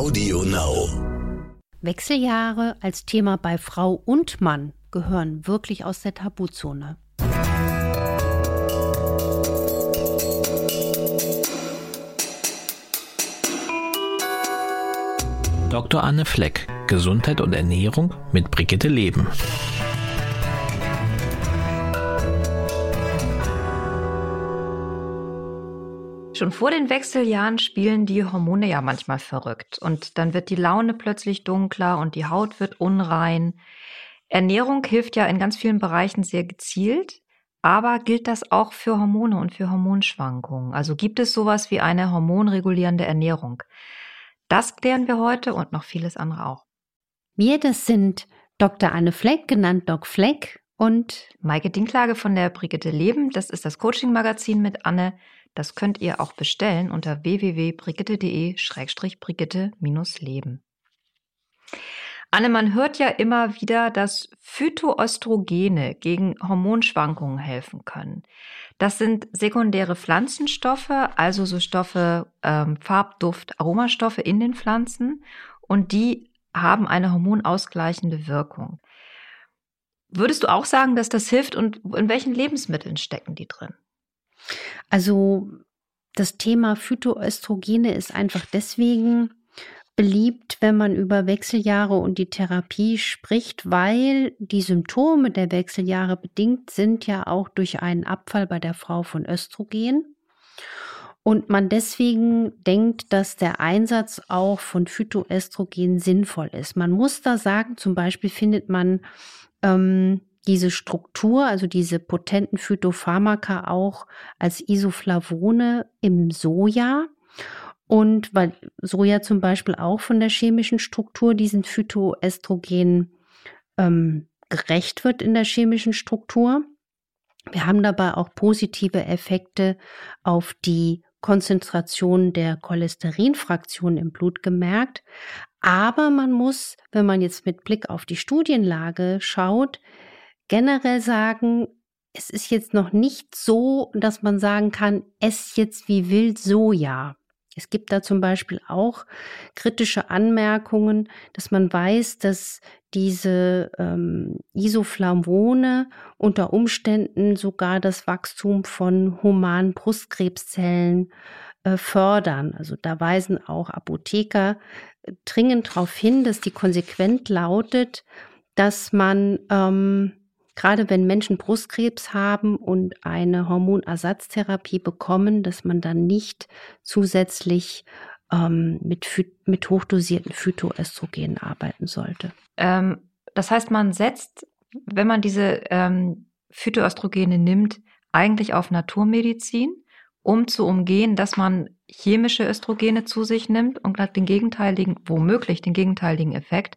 Audio Now. Wechseljahre als Thema bei Frau und Mann gehören wirklich aus der Tabuzone. Dr. Anne Fleck, Gesundheit und Ernährung mit Brigitte Leben. Schon vor den Wechseljahren spielen die Hormone ja manchmal verrückt und dann wird die Laune plötzlich dunkler und die Haut wird unrein. Ernährung hilft ja in ganz vielen Bereichen sehr gezielt, aber gilt das auch für Hormone und für Hormonschwankungen? Also gibt es sowas wie eine hormonregulierende Ernährung? Das klären wir heute und noch vieles andere auch. Wir, das sind Dr. Anne Fleck, genannt Doc Fleck und Maike Dinklage von der Brigitte Leben. Das ist das Coaching-Magazin mit Anne. Das könnt ihr auch bestellen unter www.brigitte.de-brigitte-leben. Anne, man hört ja immer wieder, dass Phytoöstrogene gegen Hormonschwankungen helfen können. Das sind sekundäre Pflanzenstoffe, also so Stoffe, ähm, Farbduft, Aromastoffe in den Pflanzen und die haben eine hormonausgleichende Wirkung. Würdest du auch sagen, dass das hilft und in welchen Lebensmitteln stecken die drin? Also das Thema Phytoöstrogene ist einfach deswegen beliebt, wenn man über Wechseljahre und die Therapie spricht, weil die Symptome der Wechseljahre bedingt sind ja auch durch einen Abfall bei der Frau von Östrogen. Und man deswegen denkt, dass der Einsatz auch von Phytoöstrogen sinnvoll ist. Man muss da sagen, zum Beispiel findet man ähm, diese Struktur, also diese potenten Phytopharmaka auch als Isoflavone im Soja. Und weil Soja zum Beispiel auch von der chemischen Struktur diesen Phytoöstrogen ähm, gerecht wird in der chemischen Struktur. Wir haben dabei auch positive Effekte auf die Konzentration der Cholesterinfraktion im Blut gemerkt. Aber man muss, wenn man jetzt mit Blick auf die Studienlage schaut, generell sagen, es ist jetzt noch nicht so, dass man sagen kann, ess jetzt wie wild Soja. Es gibt da zum Beispiel auch kritische Anmerkungen, dass man weiß, dass diese ähm, Isoflavone unter Umständen sogar das Wachstum von humanen Brustkrebszellen äh, fördern. Also da weisen auch Apotheker äh, dringend darauf hin, dass die konsequent lautet, dass man ähm, gerade wenn Menschen Brustkrebs haben und eine Hormonersatztherapie bekommen, dass man dann nicht zusätzlich ähm, mit, mit hochdosierten Phytoöstrogenen arbeiten sollte. Ähm, das heißt, man setzt, wenn man diese ähm, Phytoöstrogene nimmt, eigentlich auf Naturmedizin, um zu umgehen, dass man chemische Östrogene zu sich nimmt und den gegenteiligen, womöglich den gegenteiligen Effekt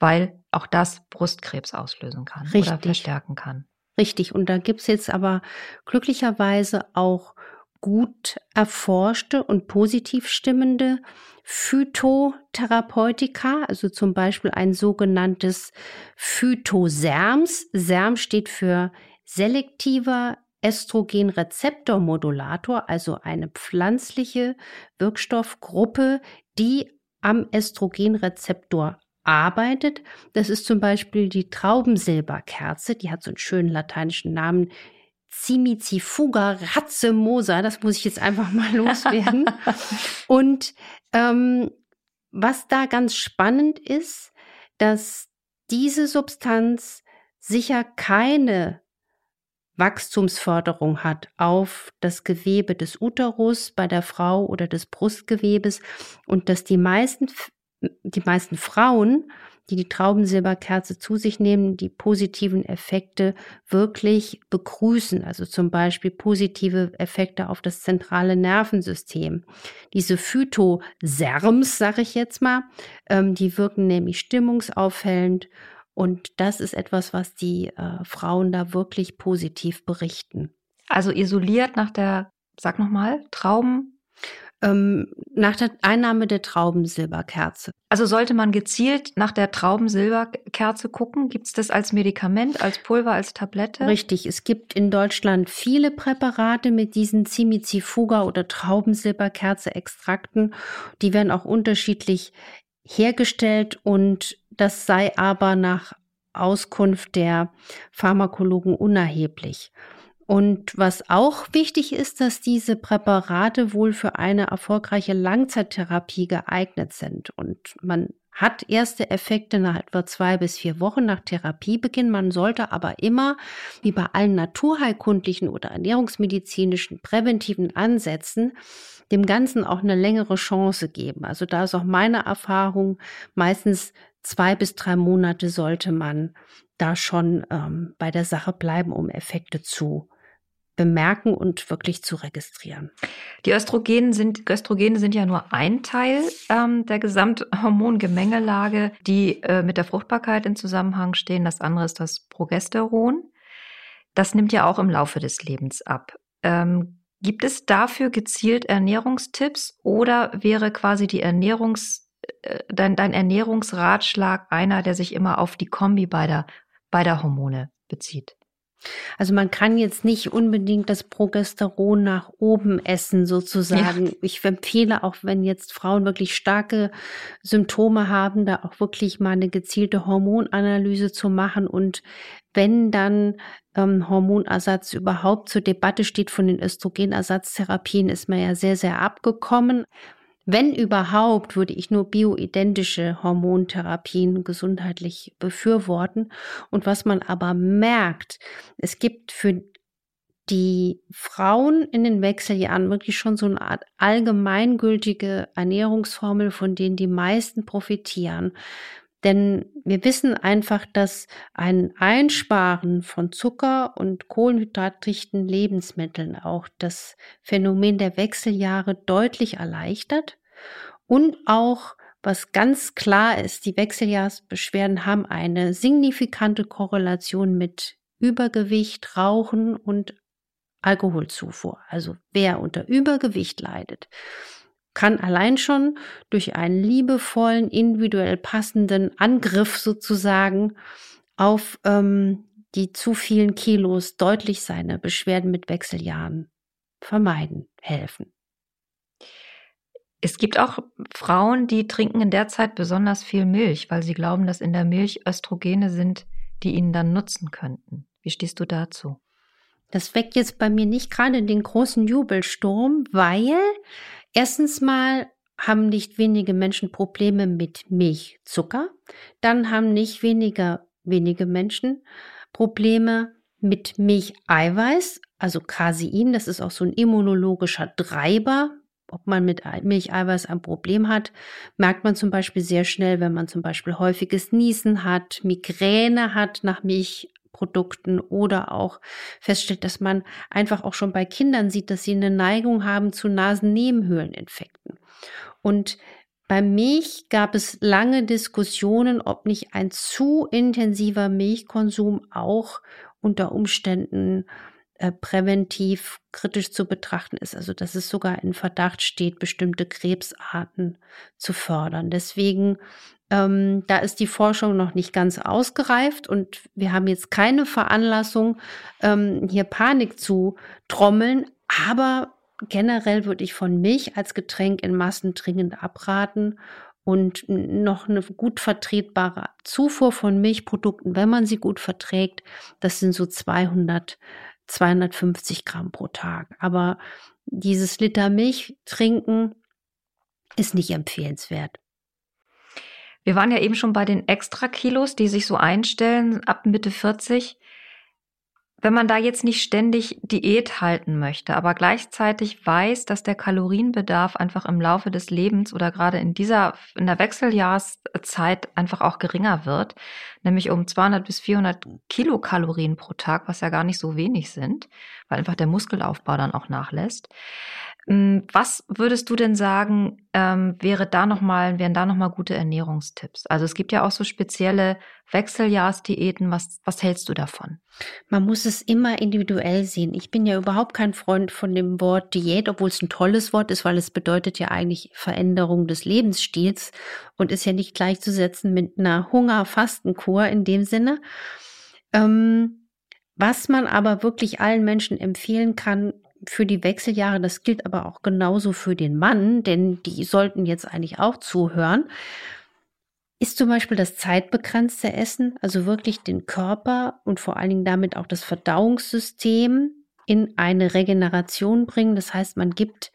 weil auch das Brustkrebs auslösen kann Richtig. oder verstärken kann. Richtig. Und da gibt's jetzt aber glücklicherweise auch gut erforschte und positiv stimmende Phytotherapeutika, also zum Beispiel ein sogenanntes Phytoserms. SERM steht für selektiver Östrogenrezeptormodulator, also eine pflanzliche Wirkstoffgruppe, die am Östrogenrezeptor arbeitet. Das ist zum Beispiel die Traubensilberkerze, die hat so einen schönen lateinischen Namen. Cimicifuga racemosa, das muss ich jetzt einfach mal loswerden. Und ähm, was da ganz spannend ist, dass diese Substanz sicher keine Wachstumsförderung hat auf das Gewebe des Uterus bei der Frau oder des Brustgewebes und dass die meisten die meisten Frauen, die die Traubensilberkerze zu sich nehmen, die positiven Effekte wirklich begrüßen. Also zum Beispiel positive Effekte auf das zentrale Nervensystem. Diese Phytoserms, sage ich jetzt mal, ähm, die wirken nämlich stimmungsaufhellend. Und das ist etwas, was die äh, Frauen da wirklich positiv berichten. Also isoliert nach der, sag nochmal, Trauben. Ähm, nach der Einnahme der Traubensilberkerze. Also sollte man gezielt nach der Traubensilberkerze gucken? Gibt es das als Medikament, als Pulver, als Tablette? Richtig, es gibt in Deutschland viele Präparate mit diesen Cimizifuga oder Traubensilberkerze-Extrakten. Die werden auch unterschiedlich hergestellt und das sei aber nach Auskunft der Pharmakologen unerheblich. Und was auch wichtig ist, dass diese Präparate wohl für eine erfolgreiche Langzeittherapie geeignet sind. Und man hat erste Effekte nach etwa zwei bis vier Wochen nach Therapiebeginn. Man sollte aber immer, wie bei allen naturheilkundlichen oder ernährungsmedizinischen präventiven Ansätzen, dem Ganzen auch eine längere Chance geben. Also da ist auch meine Erfahrung, meistens zwei bis drei Monate sollte man da schon ähm, bei der Sache bleiben, um Effekte zu bemerken und wirklich zu registrieren. Die Östrogene sind, Östrogene sind ja nur ein Teil ähm, der Gesamthormongemengelage, die äh, mit der Fruchtbarkeit in Zusammenhang stehen. Das andere ist das Progesteron. Das nimmt ja auch im Laufe des Lebens ab. Ähm, gibt es dafür gezielt Ernährungstipps oder wäre quasi die Ernährungs, äh, dein, dein Ernährungsratschlag einer, der sich immer auf die Kombi beider, beider Hormone bezieht? Also man kann jetzt nicht unbedingt das Progesteron nach oben essen sozusagen. Ja. Ich empfehle auch, wenn jetzt Frauen wirklich starke Symptome haben, da auch wirklich mal eine gezielte Hormonanalyse zu machen und wenn dann ähm, Hormonersatz überhaupt zur Debatte steht von den Östrogenersatztherapien, ist man ja sehr, sehr abgekommen. Wenn überhaupt, würde ich nur bioidentische Hormontherapien gesundheitlich befürworten. Und was man aber merkt, es gibt für die Frauen in den Wechseljahren wirklich schon so eine Art allgemeingültige Ernährungsformel, von denen die meisten profitieren. Denn wir wissen einfach, dass ein Einsparen von Zucker und kohlenhydratdichten Lebensmitteln auch das Phänomen der Wechseljahre deutlich erleichtert und auch was ganz klar ist, die Wechseljahrsbeschwerden haben eine signifikante Korrelation mit Übergewicht, Rauchen und Alkoholzufuhr. Also wer unter Übergewicht leidet, kann allein schon durch einen liebevollen, individuell passenden Angriff sozusagen auf ähm, die zu vielen Kilos deutlich seine Beschwerden mit Wechseljahren vermeiden, helfen. Es gibt auch Frauen, die trinken in der Zeit besonders viel Milch, weil sie glauben, dass in der Milch Östrogene sind, die ihnen dann nutzen könnten. Wie stehst du dazu? Das weckt jetzt bei mir nicht gerade den großen Jubelsturm, weil Erstens mal haben nicht wenige Menschen Probleme mit Milchzucker. Dann haben nicht weniger, wenige Menschen Probleme mit Milcheiweiß, also Casein. Das ist auch so ein immunologischer Treiber. Ob man mit Milcheiweiß ein Problem hat, merkt man zum Beispiel sehr schnell, wenn man zum Beispiel häufiges Niesen hat, Migräne hat nach Milch Produkten oder auch feststellt, dass man einfach auch schon bei Kindern sieht, dass sie eine Neigung haben zu Nasennebenhöhleninfekten. Und bei Milch gab es lange Diskussionen, ob nicht ein zu intensiver Milchkonsum auch unter Umständen äh, präventiv kritisch zu betrachten ist. Also dass es sogar in Verdacht steht, bestimmte Krebsarten zu fördern. Deswegen ähm, da ist die Forschung noch nicht ganz ausgereift und wir haben jetzt keine Veranlassung, ähm, hier Panik zu trommeln. Aber generell würde ich von Milch als Getränk in Massen dringend abraten und noch eine gut vertretbare Zufuhr von Milchprodukten, wenn man sie gut verträgt, das sind so 200, 250 Gramm pro Tag. Aber dieses Liter Milch trinken ist nicht empfehlenswert. Wir waren ja eben schon bei den Extrakilos, die sich so einstellen ab Mitte 40. Wenn man da jetzt nicht ständig Diät halten möchte, aber gleichzeitig weiß, dass der Kalorienbedarf einfach im Laufe des Lebens oder gerade in dieser, in der Wechseljahreszeit einfach auch geringer wird, nämlich um 200 bis 400 Kilokalorien pro Tag, was ja gar nicht so wenig sind, weil einfach der Muskelaufbau dann auch nachlässt. Hm, was würdest du denn sagen, ähm, wäre da noch mal, wären da nochmal gute Ernährungstipps? Also es gibt ja auch so spezielle Wechseljahrsdiäten. Was, was hältst du davon? Man muss es immer individuell sehen. Ich bin ja überhaupt kein Freund von dem Wort Diät, obwohl es ein tolles Wort ist, weil es bedeutet ja eigentlich Veränderung des Lebensstils und ist ja nicht gleichzusetzen mit einer Hunger-Fastenkur in dem Sinne. Ähm, was man aber wirklich allen Menschen empfehlen kann, für die Wechseljahre, das gilt aber auch genauso für den Mann, denn die sollten jetzt eigentlich auch zuhören, ist zum Beispiel das zeitbegrenzte Essen, also wirklich den Körper und vor allen Dingen damit auch das Verdauungssystem in eine Regeneration bringen. Das heißt, man gibt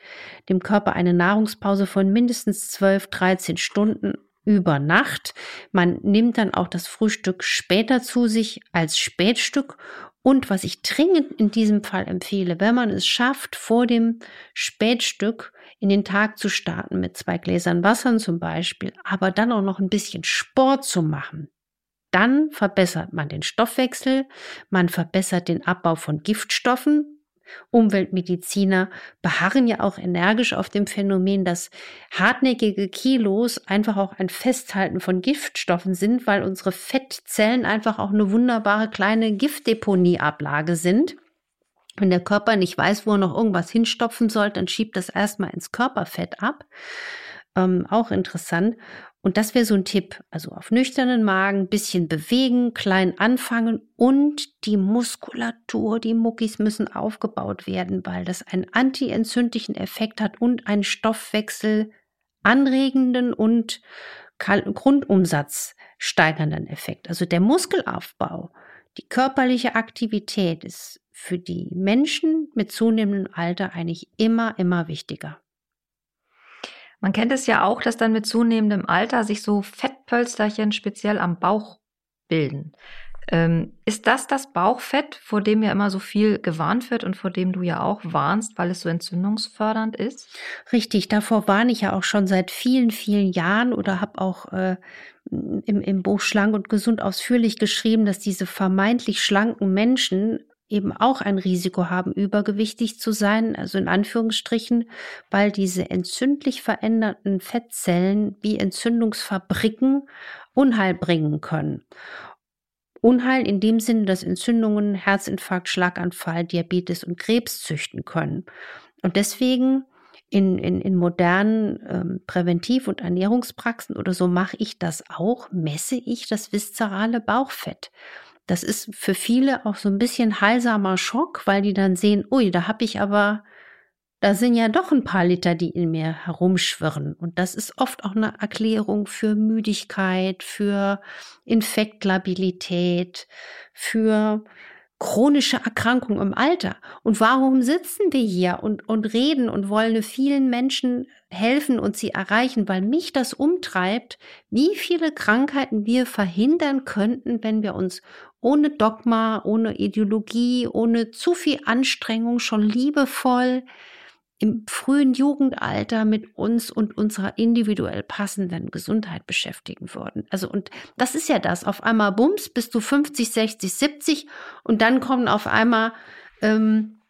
dem Körper eine Nahrungspause von mindestens 12, 13 Stunden über Nacht. Man nimmt dann auch das Frühstück später zu sich als Spätstück und was ich dringend in diesem Fall empfehle, wenn man es schafft, vor dem Spätstück in den Tag zu starten mit zwei Gläsern Wassern zum Beispiel, aber dann auch noch ein bisschen Sport zu machen, dann verbessert man den Stoffwechsel, man verbessert den Abbau von Giftstoffen, Umweltmediziner beharren ja auch energisch auf dem Phänomen, dass hartnäckige Kilos einfach auch ein Festhalten von Giftstoffen sind, weil unsere Fettzellen einfach auch eine wunderbare kleine Giftdeponieablage sind. Wenn der Körper nicht weiß, wo er noch irgendwas hinstopfen soll, dann schiebt das erstmal ins Körperfett ab. Ähm, auch interessant. Und das wäre so ein Tipp. Also auf nüchternen Magen, bisschen bewegen, klein anfangen und die Muskulatur, die Muckis müssen aufgebaut werden, weil das einen antientzündlichen Effekt hat und einen Stoffwechsel anregenden und Grundumsatz steigernden Effekt. Also der Muskelaufbau, die körperliche Aktivität ist für die Menschen mit zunehmendem Alter eigentlich immer, immer wichtiger. Man kennt es ja auch, dass dann mit zunehmendem Alter sich so Fettpölsterchen speziell am Bauch bilden. Ähm, ist das das Bauchfett, vor dem ja immer so viel gewarnt wird und vor dem du ja auch warnst, weil es so entzündungsfördernd ist? Richtig, davor warne ich ja auch schon seit vielen, vielen Jahren oder habe auch äh, im, im Buch Schlank und Gesund ausführlich geschrieben, dass diese vermeintlich schlanken Menschen eben auch ein Risiko haben, übergewichtig zu sein, also in Anführungsstrichen, weil diese entzündlich veränderten Fettzellen wie Entzündungsfabriken Unheil bringen können. Unheil in dem Sinne, dass Entzündungen Herzinfarkt, Schlaganfall, Diabetes und Krebs züchten können. Und deswegen in, in, in modernen ähm, Präventiv- und Ernährungspraxen oder so mache ich das auch, messe ich das viszerale Bauchfett. Das ist für viele auch so ein bisschen heilsamer Schock, weil die dann sehen, ui, da habe ich aber, da sind ja doch ein paar Liter, die in mir herumschwirren. Und das ist oft auch eine Erklärung für Müdigkeit, für Infektlabilität, für chronische Erkrankung im Alter. Und warum sitzen wir hier und, und reden und wollen vielen Menschen helfen und sie erreichen? Weil mich das umtreibt, wie viele Krankheiten wir verhindern könnten, wenn wir uns ohne Dogma, ohne Ideologie, ohne zu viel Anstrengung schon liebevoll im frühen Jugendalter mit uns und unserer individuell passenden Gesundheit beschäftigen würden. Also, und das ist ja das. Auf einmal bums, bist du 50, 60, 70 und dann kommen auf einmal ähm,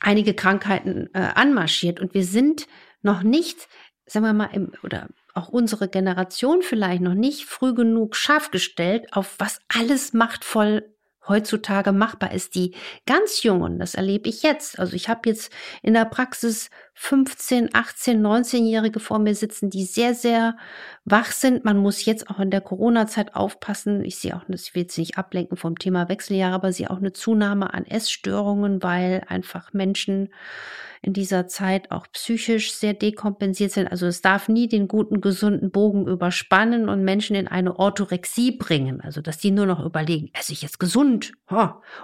einige Krankheiten äh, anmarschiert und wir sind noch nicht, sagen wir mal, im, oder auch unsere Generation vielleicht noch nicht früh genug scharf gestellt, auf was alles machtvoll heutzutage machbar ist. Die ganz Jungen, das erlebe ich jetzt. Also ich habe jetzt in der Praxis 15, 18, 19-Jährige vor mir sitzen, die sehr, sehr wach sind. Man muss jetzt auch in der Corona-Zeit aufpassen. Ich sehe auch, das will jetzt nicht ablenken vom Thema Wechseljahre, aber sehe auch eine Zunahme an Essstörungen, weil einfach Menschen in dieser Zeit auch psychisch sehr dekompensiert sind. Also es darf nie den guten, gesunden Bogen überspannen und Menschen in eine Orthorexie bringen. Also dass die nur noch überlegen, esse ich jetzt gesund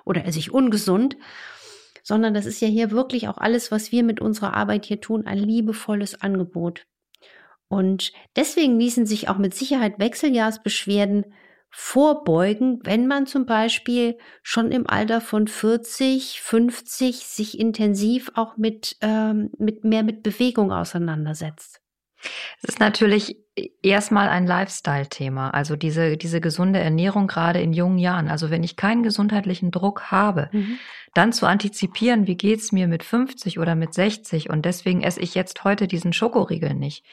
oder esse ich ungesund sondern das ist ja hier wirklich auch alles, was wir mit unserer Arbeit hier tun, ein liebevolles Angebot. Und deswegen ließen sich auch mit Sicherheit Wechseljahrsbeschwerden vorbeugen, wenn man zum Beispiel schon im Alter von 40, 50 sich intensiv auch mit, ähm, mit mehr mit Bewegung auseinandersetzt. Es ist natürlich erstmal ein Lifestyle-Thema, also diese, diese gesunde Ernährung gerade in jungen Jahren. Also wenn ich keinen gesundheitlichen Druck habe, mhm. dann zu antizipieren, wie geht's mir mit 50 oder mit 60 und deswegen esse ich jetzt heute diesen Schokoriegel nicht,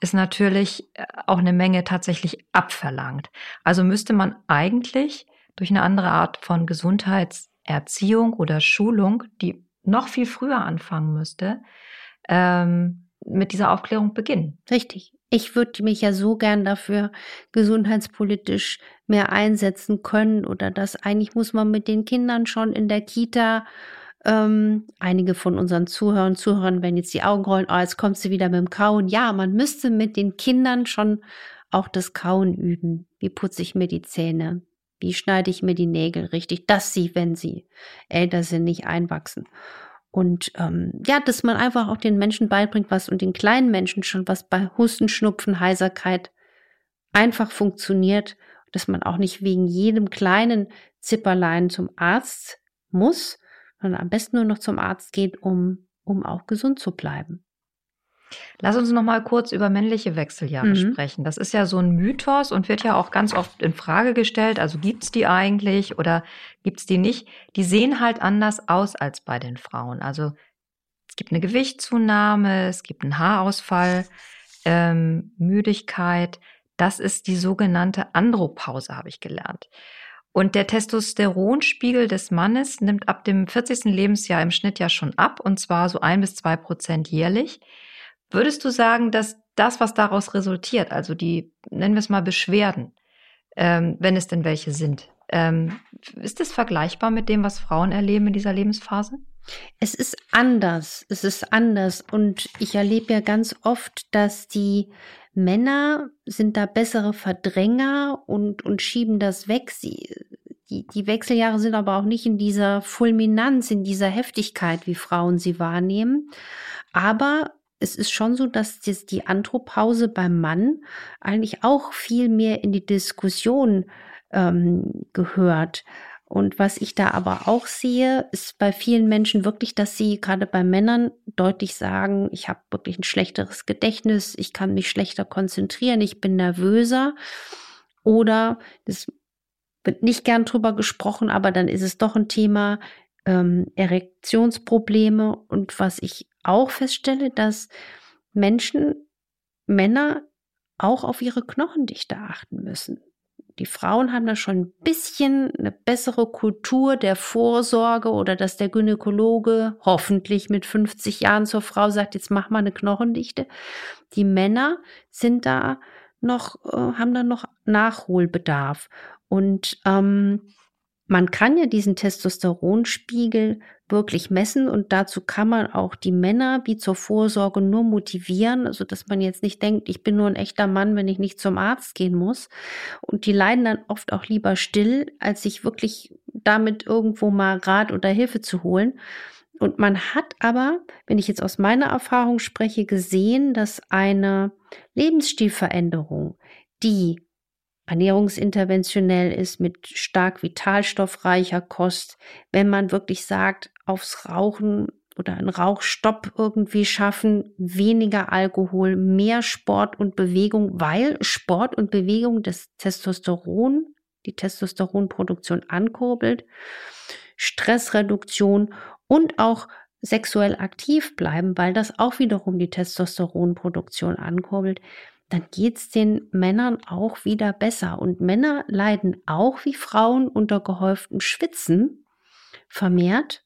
ist natürlich äh, auch eine Menge tatsächlich abverlangt. Also müsste man eigentlich durch eine andere Art von Gesundheitserziehung oder Schulung, die noch viel früher anfangen müsste, ähm, mit dieser Aufklärung beginnen. Richtig. Ich würde mich ja so gern dafür gesundheitspolitisch mehr einsetzen können oder das eigentlich muss man mit den Kindern schon in der Kita ähm, einige von unseren Zuhörern, Zuhörern werden jetzt die Augen rollen, oh, jetzt kommt sie wieder mit dem Kauen. Ja, man müsste mit den Kindern schon auch das Kauen üben. Wie putze ich mir die Zähne? Wie schneide ich mir die Nägel richtig, dass sie, wenn sie älter sind, nicht einwachsen? Und ähm, ja, dass man einfach auch den Menschen beibringt, was und den kleinen Menschen schon, was bei Husten, Schnupfen, Heiserkeit einfach funktioniert, dass man auch nicht wegen jedem kleinen Zipperlein zum Arzt muss, sondern am besten nur noch zum Arzt geht, um, um auch gesund zu bleiben. Lass uns noch mal kurz über männliche Wechseljahre mhm. sprechen. Das ist ja so ein Mythos und wird ja auch ganz oft in Frage gestellt. Also gibt's die eigentlich oder gibt's die nicht? Die sehen halt anders aus als bei den Frauen. Also es gibt eine Gewichtszunahme, es gibt einen Haarausfall, ähm, Müdigkeit. Das ist die sogenannte Andropause, habe ich gelernt. Und der Testosteronspiegel des Mannes nimmt ab dem 40. Lebensjahr im Schnitt ja schon ab, und zwar so ein bis zwei Prozent jährlich. Würdest du sagen, dass das, was daraus resultiert, also die, nennen wir es mal Beschwerden, ähm, wenn es denn welche sind, ähm, ist das vergleichbar mit dem, was Frauen erleben in dieser Lebensphase? Es ist anders. Es ist anders. Und ich erlebe ja ganz oft, dass die Männer sind da bessere Verdränger und, und schieben das weg. Sie, die, die Wechseljahre sind aber auch nicht in dieser Fulminanz, in dieser Heftigkeit, wie Frauen sie wahrnehmen. Aber es ist schon so, dass das, die Anthropause beim Mann eigentlich auch viel mehr in die Diskussion ähm, gehört. Und was ich da aber auch sehe, ist bei vielen Menschen wirklich, dass sie gerade bei Männern deutlich sagen, ich habe wirklich ein schlechteres Gedächtnis, ich kann mich schlechter konzentrieren, ich bin nervöser. Oder das wird nicht gern drüber gesprochen, aber dann ist es doch ein Thema ähm, Erektionsprobleme. Und was ich auch feststelle, dass Menschen, Männer auch auf ihre Knochendichte achten müssen. Die Frauen haben da schon ein bisschen eine bessere Kultur der Vorsorge oder dass der Gynäkologe hoffentlich mit 50 Jahren zur Frau sagt, jetzt mach mal eine Knochendichte. Die Männer sind da noch, äh, haben da noch Nachholbedarf. Und ähm, man kann ja diesen Testosteronspiegel wirklich messen und dazu kann man auch die Männer wie zur Vorsorge nur motivieren, also dass man jetzt nicht denkt, ich bin nur ein echter Mann, wenn ich nicht zum Arzt gehen muss. Und die leiden dann oft auch lieber still, als sich wirklich damit irgendwo mal Rat oder Hilfe zu holen. Und man hat aber, wenn ich jetzt aus meiner Erfahrung spreche, gesehen, dass eine Lebensstilveränderung, die ernährungsinterventionell ist mit stark vitalstoffreicher Kost, wenn man wirklich sagt, aufs Rauchen oder einen Rauchstopp irgendwie schaffen, weniger Alkohol, mehr Sport und Bewegung, weil Sport und Bewegung das Testosteron, die Testosteronproduktion ankurbelt, Stressreduktion und auch sexuell aktiv bleiben, weil das auch wiederum die Testosteronproduktion ankurbelt dann geht's den Männern auch wieder besser. Und Männer leiden auch wie Frauen unter gehäuftem Schwitzen vermehrt.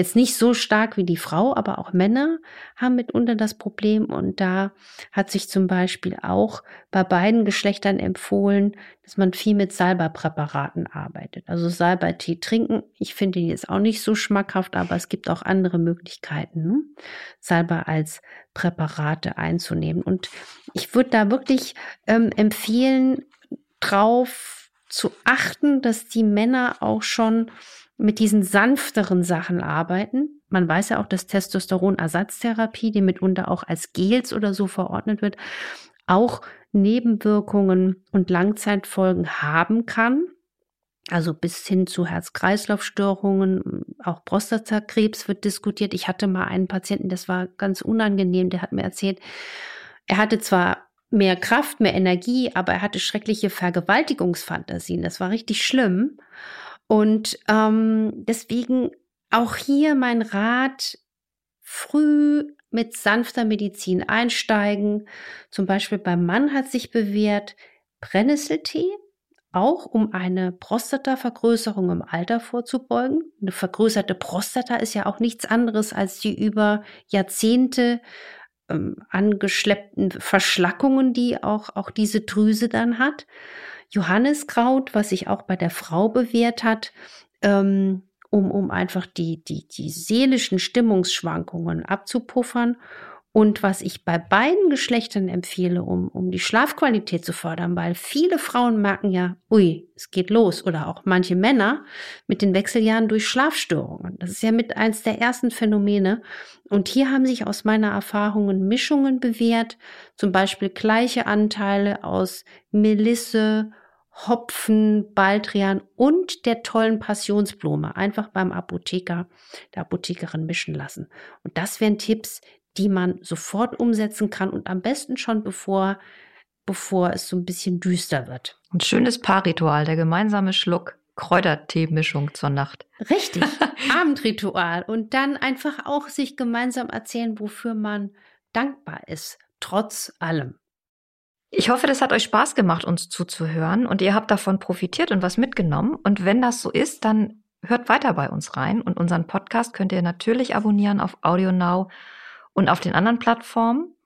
Jetzt nicht so stark wie die Frau, aber auch Männer haben mitunter das Problem. Und da hat sich zum Beispiel auch bei beiden Geschlechtern empfohlen, dass man viel mit Salberpräparaten arbeitet. Also Salbertee trinken. Ich finde ihn jetzt auch nicht so schmackhaft, aber es gibt auch andere Möglichkeiten, ne? Salber als Präparate einzunehmen. Und ich würde da wirklich ähm, empfehlen, drauf zu achten, dass die Männer auch schon mit diesen sanfteren Sachen arbeiten. Man weiß ja auch, dass Testosteronersatztherapie, die mitunter auch als Gels oder so verordnet wird, auch Nebenwirkungen und Langzeitfolgen haben kann. Also bis hin zu Herz-Kreislauf-Störungen, auch Prostatakrebs wird diskutiert. Ich hatte mal einen Patienten, das war ganz unangenehm, der hat mir erzählt, er hatte zwar mehr Kraft, mehr Energie, aber er hatte schreckliche Vergewaltigungsfantasien. Das war richtig schlimm. Und ähm, deswegen auch hier mein Rat, früh mit sanfter Medizin einsteigen. Zum Beispiel beim Mann hat sich bewährt Brennnesseltee, auch um eine Prostatavergrößerung im Alter vorzubeugen. Eine vergrößerte Prostata ist ja auch nichts anderes als die über Jahrzehnte ähm, angeschleppten Verschlackungen, die auch, auch diese Drüse dann hat. Johanniskraut, was sich auch bei der Frau bewährt hat, ähm, um, um einfach die, die, die seelischen Stimmungsschwankungen abzupuffern. Und was ich bei beiden Geschlechtern empfehle, um, um die Schlafqualität zu fördern, weil viele Frauen merken ja, ui, es geht los. Oder auch manche Männer mit den Wechseljahren durch Schlafstörungen. Das ist ja mit eins der ersten Phänomene. Und hier haben sich aus meiner Erfahrung Mischungen bewährt. Zum Beispiel gleiche Anteile aus Melisse, Hopfen, Baldrian und der tollen Passionsblume einfach beim Apotheker, der Apothekerin mischen lassen. Und das wären Tipps, die man sofort umsetzen kann und am besten schon bevor, bevor es so ein bisschen düster wird. Ein schönes Paarritual, der gemeinsame Schluck Kräutertee-Mischung zur Nacht. Richtig, Abendritual. Und dann einfach auch sich gemeinsam erzählen, wofür man dankbar ist, trotz allem. Ich hoffe, das hat euch Spaß gemacht, uns zuzuhören und ihr habt davon profitiert und was mitgenommen. Und wenn das so ist, dann hört weiter bei uns rein und unseren Podcast könnt ihr natürlich abonnieren auf AudioNow und auf den anderen Plattformen.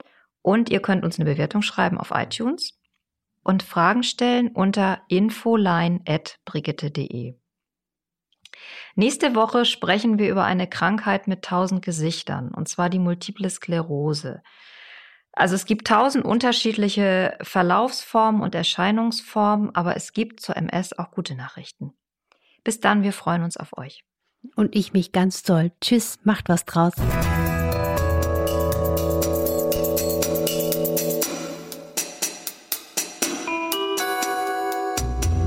Und ihr könnt uns eine Bewertung schreiben auf iTunes und Fragen stellen unter infoline.brigitte.de. Nächste Woche sprechen wir über eine Krankheit mit tausend Gesichtern, und zwar die Multiple Sklerose. Also es gibt tausend unterschiedliche Verlaufsformen und Erscheinungsformen, aber es gibt zur MS auch gute Nachrichten. Bis dann, wir freuen uns auf euch. Und ich mich ganz toll. Tschüss, macht was draus.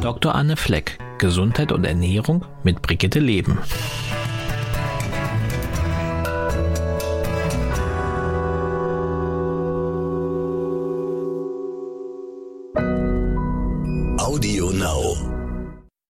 Dr. Anne Fleck, Gesundheit und Ernährung mit Brigitte Leben.